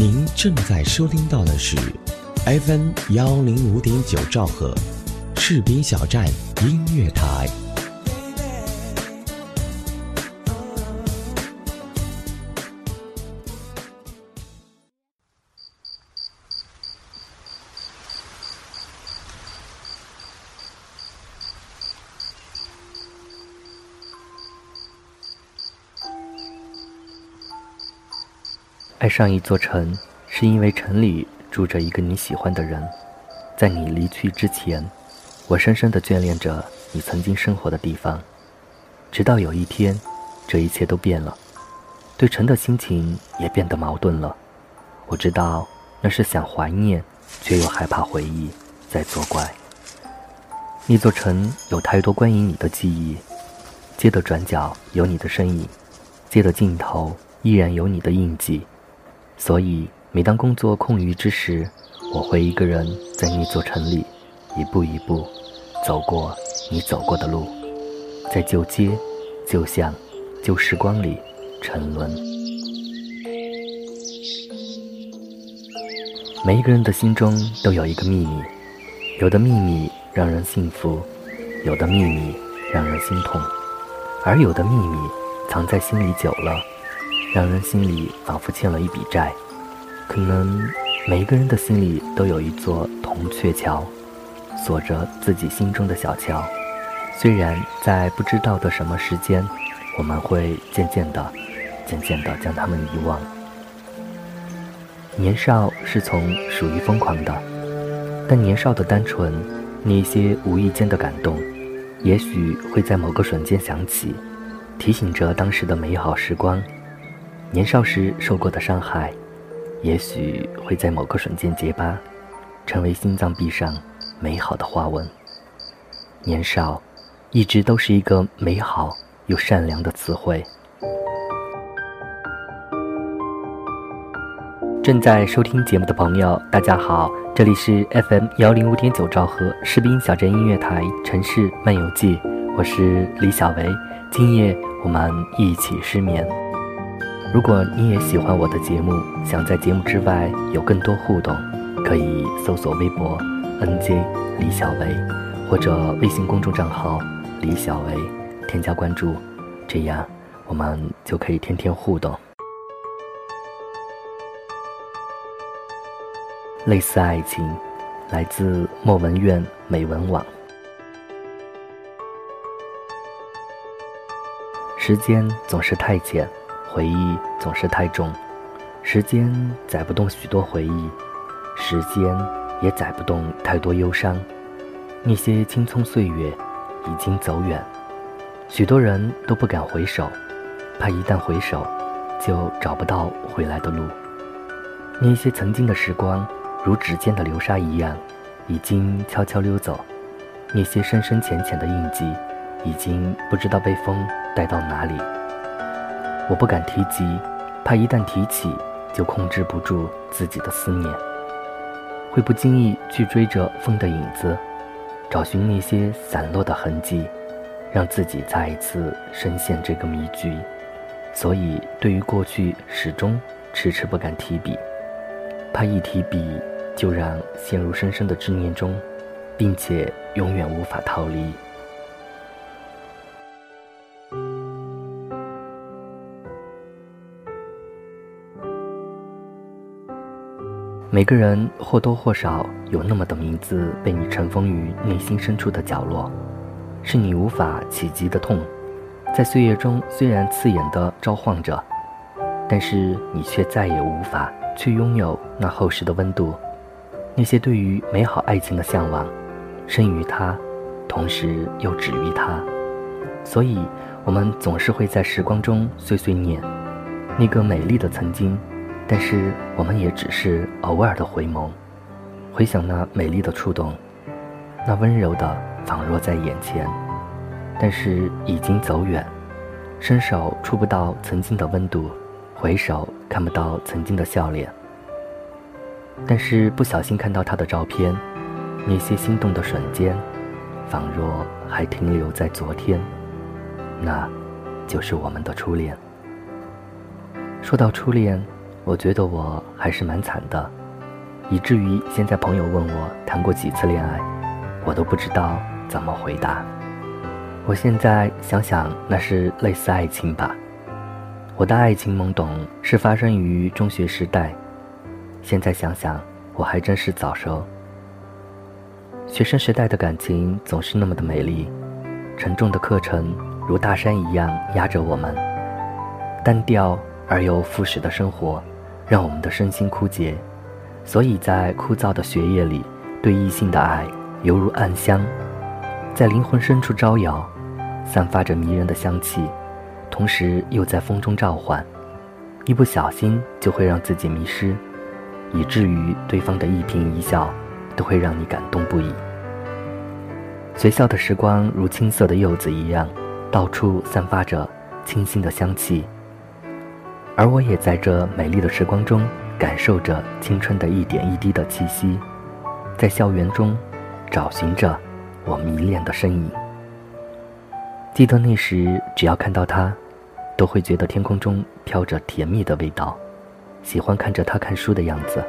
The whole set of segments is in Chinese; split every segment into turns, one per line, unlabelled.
您正在收听到的是 FM 幺零五点九兆赫，赤兵小站音乐台。
爱上一座城，是因为城里住着一个你喜欢的人。在你离去之前，我深深地眷恋着你曾经生活的地方。直到有一天，这一切都变了，对城的心情也变得矛盾了。我知道那是想怀念，却又害怕回忆在作怪。那座城有太多关于你的记忆，街的转角有你的身影，街的尽头依然有你的印记。所以，每当工作空余之时，我会一个人在那座城里，一步一步走过你走过的路，在旧街、旧巷、旧时光里沉沦。每一个人的心中都有一个秘密，有的秘密让人幸福，有的秘密让人心痛，而有的秘密藏在心里久了。让人心里仿佛欠了一笔债，可能每一个人的心里都有一座铜雀桥，锁着自己心中的小桥。虽然在不知道的什么时间，我们会渐渐的、渐渐的将他们遗忘。年少是从属于疯狂的，但年少的单纯，那些无意间的感动，也许会在某个瞬间想起，提醒着当时的美好时光。年少时受过的伤害，也许会在某个瞬间结疤，成为心脏壁上美好的花纹。年少，一直都是一个美好又善良的词汇。正在收听节目的朋友，大家好，这里是 FM 幺零五点九兆赫士兵小镇音乐台《城市漫游记》，我是李小维，今夜我们一起失眠。如果你也喜欢我的节目，想在节目之外有更多互动，可以搜索微博 “nj 李小维”或者微信公众账号“李小维”，添加关注，这样我们就可以天天互动。类似爱情，来自莫文苑美文网。时间总是太浅。回忆总是太重，时间载不动许多回忆，时间也载不动太多忧伤。那些青葱岁月已经走远，许多人都不敢回首，怕一旦回首，就找不到回来的路。那些曾经的时光，如指尖的流沙一样，已经悄悄溜走。那些深深浅浅的印记，已经不知道被风带到哪里。我不敢提及，怕一旦提起，就控制不住自己的思念，会不经意去追着风的影子，找寻那些散落的痕迹，让自己再一次深陷这个迷局。所以，对于过去，始终迟迟不敢提笔，怕一提笔，就让陷入深深的执念中，并且永远无法逃离。每个人或多或少有那么的名字被你尘封于内心深处的角落，是你无法企及的痛，在岁月中虽然刺眼的召唤着，但是你却再也无法去拥有那厚实的温度。那些对于美好爱情的向往，生于他，同时又止于他，所以我们总是会在时光中碎碎念那个美丽的曾经。但是，我们也只是偶尔的回眸，回想那美丽的触动，那温柔的仿若在眼前，但是已经走远，伸手触不到曾经的温度，回首看不到曾经的笑脸。但是不小心看到他的照片，那些心动的瞬间，仿若还停留在昨天，那，就是我们的初恋。说到初恋。我觉得我还是蛮惨的，以至于现在朋友问我谈过几次恋爱，我都不知道怎么回答。我现在想想，那是类似爱情吧。我的爱情懵懂是发生于中学时代，现在想想，我还真是早熟。学生时代的感情总是那么的美丽，沉重的课程如大山一样压着我们，单调而又复始的生活让我们的身心枯竭，所以在枯燥的学业里，对异性的爱犹如暗香，在灵魂深处招摇。散发着迷人的香气，同时又在风中召唤，一不小心就会让自己迷失，以至于对方的一颦一笑都会让你感动不已。学校的时光如青涩的柚子一样，到处散发着清新的香气，而我也在这美丽的时光中感受着青春的一点一滴的气息，在校园中找寻着我迷恋的身影。记得那时，只要看到他，都会觉得天空中飘着甜蜜的味道。喜欢看着他看书的样子，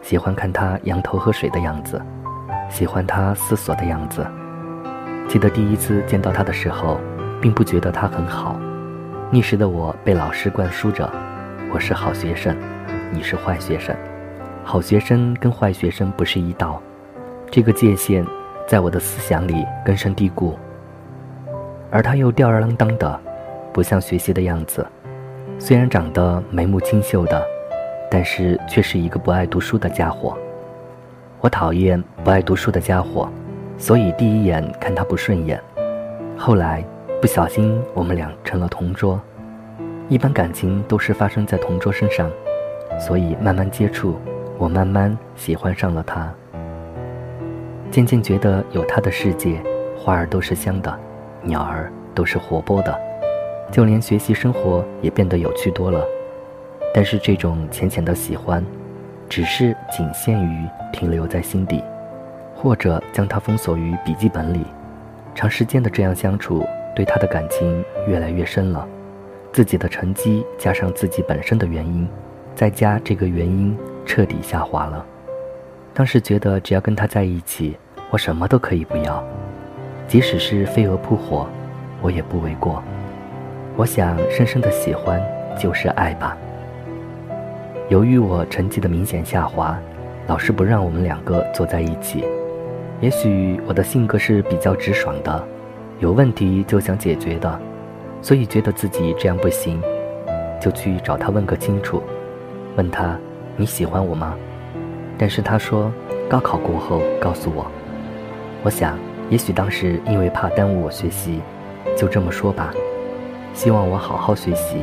喜欢看他仰头喝水的样子，喜欢他思索的样子。记得第一次见到他的时候，并不觉得他很好。那时的我被老师灌输着：“我是好学生，你是坏学生。”好学生跟坏学生不是一道，这个界限在我的思想里根深蒂固。而他又吊儿郎当的，不像学习的样子。虽然长得眉目清秀的，但是却是一个不爱读书的家伙。我讨厌不爱读书的家伙，所以第一眼看他不顺眼。后来不小心我们俩成了同桌，一般感情都是发生在同桌身上，所以慢慢接触，我慢慢喜欢上了他。渐渐觉得有他的世界，花儿都是香的。鸟儿都是活泼的，就连学习生活也变得有趣多了。但是这种浅浅的喜欢，只是仅限于停留在心底，或者将它封锁于笔记本里。长时间的这样相处，对他的感情越来越深了。自己的成绩加上自己本身的原因，再加这个原因，彻底下滑了。当时觉得只要跟他在一起，我什么都可以不要。即使是飞蛾扑火，我也不为过。我想，深深的喜欢就是爱吧。由于我成绩的明显下滑，老师不让我们两个坐在一起。也许我的性格是比较直爽的，有问题就想解决的，所以觉得自己这样不行，就去找他问个清楚。问他你喜欢我吗？但是他说高考过后告诉我。我想。也许当时因为怕耽误我学习，就这么说吧，希望我好好学习。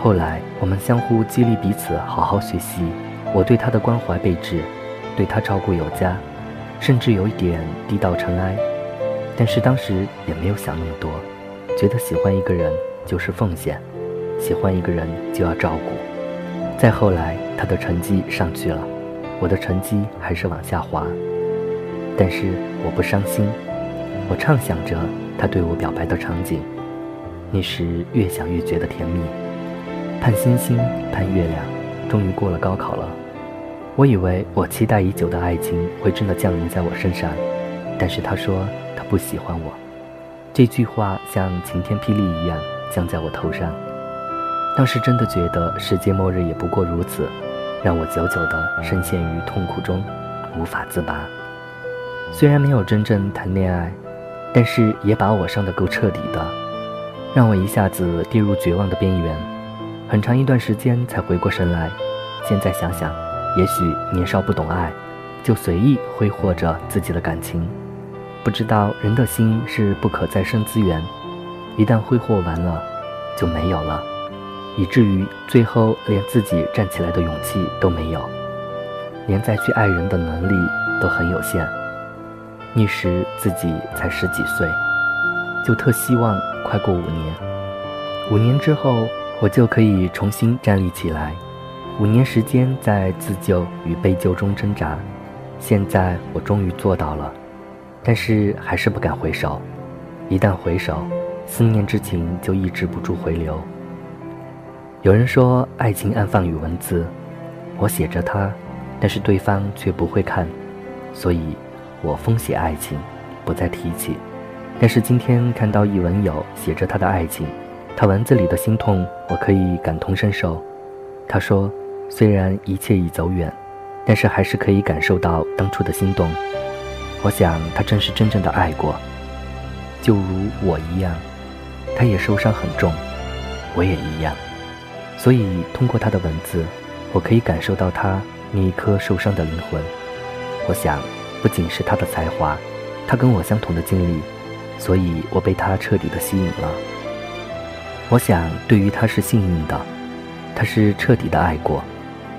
后来我们相互激励彼此好好学习，我对他的关怀备至，对他照顾有加，甚至有一点低到尘埃。但是当时也没有想那么多，觉得喜欢一个人就是奉献，喜欢一个人就要照顾。再后来他的成绩上去了，我的成绩还是往下滑。但是我不伤心，我畅想着他对我表白的场景，那时越想越觉得甜蜜。盼星星，盼月亮，终于过了高考了。我以为我期待已久的爱情会真的降临在我身上，但是他说他不喜欢我，这句话像晴天霹雳一样降在我头上。当时真的觉得世界末日也不过如此，让我久久的深陷于痛苦中，无法自拔。虽然没有真正谈恋爱，但是也把我伤得够彻底的，让我一下子跌入绝望的边缘，很长一段时间才回过神来。现在想想，也许年少不懂爱，就随意挥霍着自己的感情，不知道人的心是不可再生资源，一旦挥霍完了，就没有了，以至于最后连自己站起来的勇气都没有，连再去爱人的能力都很有限。那时自己才十几岁，就特希望快过五年。五年之后，我就可以重新站立起来。五年时间在自救与被救中挣扎，现在我终于做到了，但是还是不敢回首。一旦回首，思念之情就抑制不住回流。有人说爱情安放于文字，我写着它，但是对方却不会看，所以我封写爱情，不再提起。但是今天看到一文友写着他的爱情，他文字里的心痛，我可以感同身受。他说，虽然一切已走远，但是还是可以感受到当初的心动。我想他正是真正的爱过，就如我一样，他也受伤很重，我也一样。所以通过他的文字，我可以感受到他那一颗受伤的灵魂。我想，不仅是他的才华，他跟我相同的经历。所以我被他彻底的吸引了。我想，对于他是幸运的，他是彻底的爱过，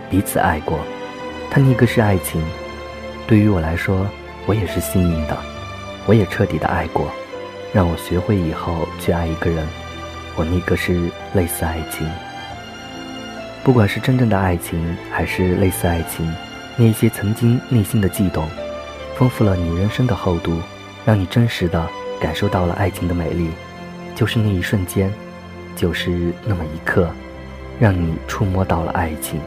彼此爱过，他那个是爱情。对于我来说，我也是幸运的，我也彻底的爱过，让我学会以后去爱一个人。我那个是类似爱情，不管是真正的爱情还是类似爱情，那些曾经内心的悸动，丰富了你人生的厚度，让你真实的。感受到了爱情的美丽，就是那一瞬间，就是那么一刻，让你触摸到了爱情。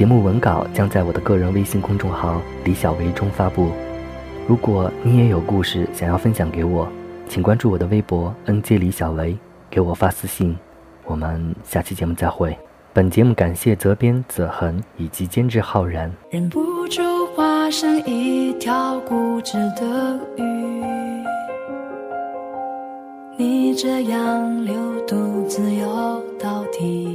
节目文稿将在我的个人微信公众号“李小维”中发布。如果你也有故事想要分享给我，请关注我的微博 “nj 李小维”，给我发私信。我们下期节目再会。本节目感谢责编子恒以及监制浩然。
忍不住化身一条固执的鱼，你这样流独自由到底。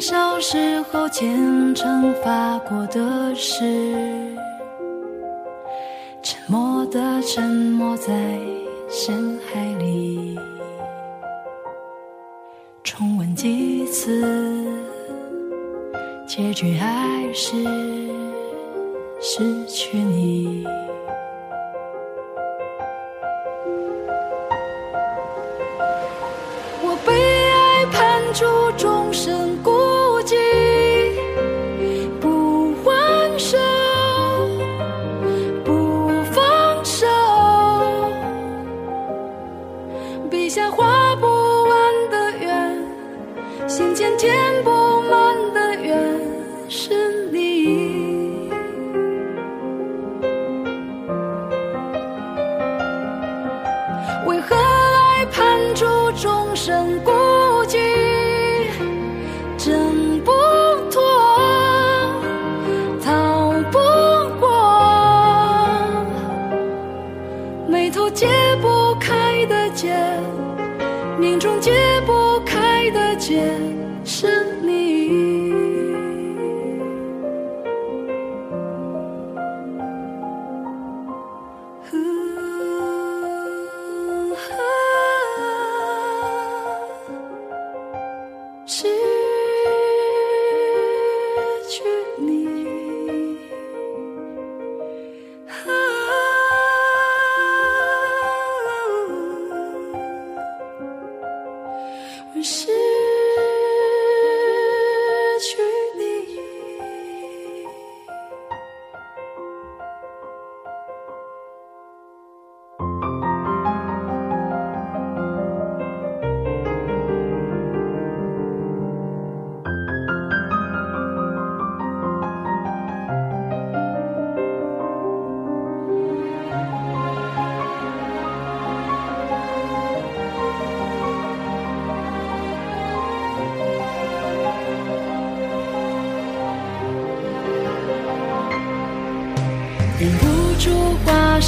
年少时候虔诚发过的誓，沉默的沉没在深海里。重温几次，结局还是失去你。是。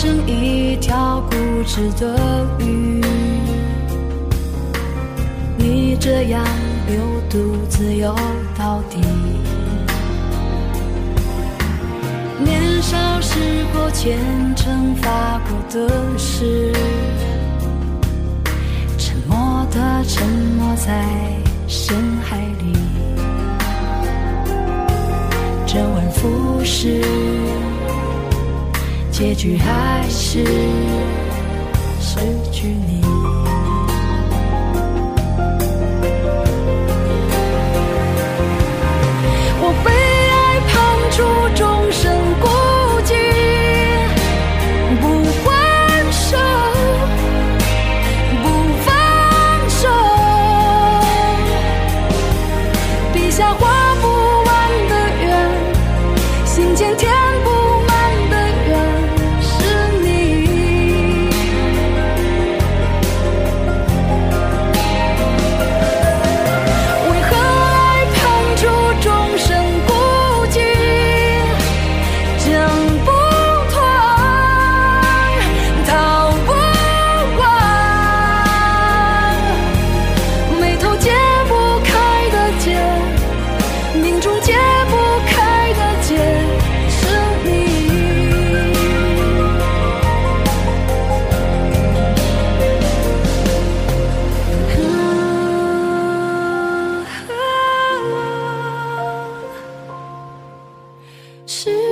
化身一条固执的鱼，你这样流独自游到底。年少时候虔诚发过的誓，沉默的沉没在深海里，周而复始。结局还是失去你。是